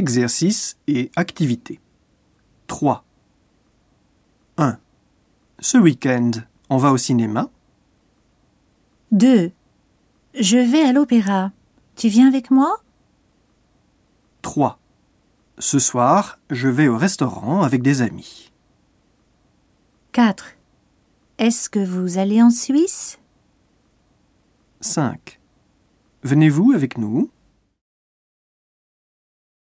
Exercice et activités. 3. 1. Ce week-end, on va au cinéma 2. Je vais à l'opéra. Tu viens avec moi? 3. Ce soir, je vais au restaurant avec des amis. 4. Est-ce que vous allez en Suisse? 5. Venez-vous avec nous?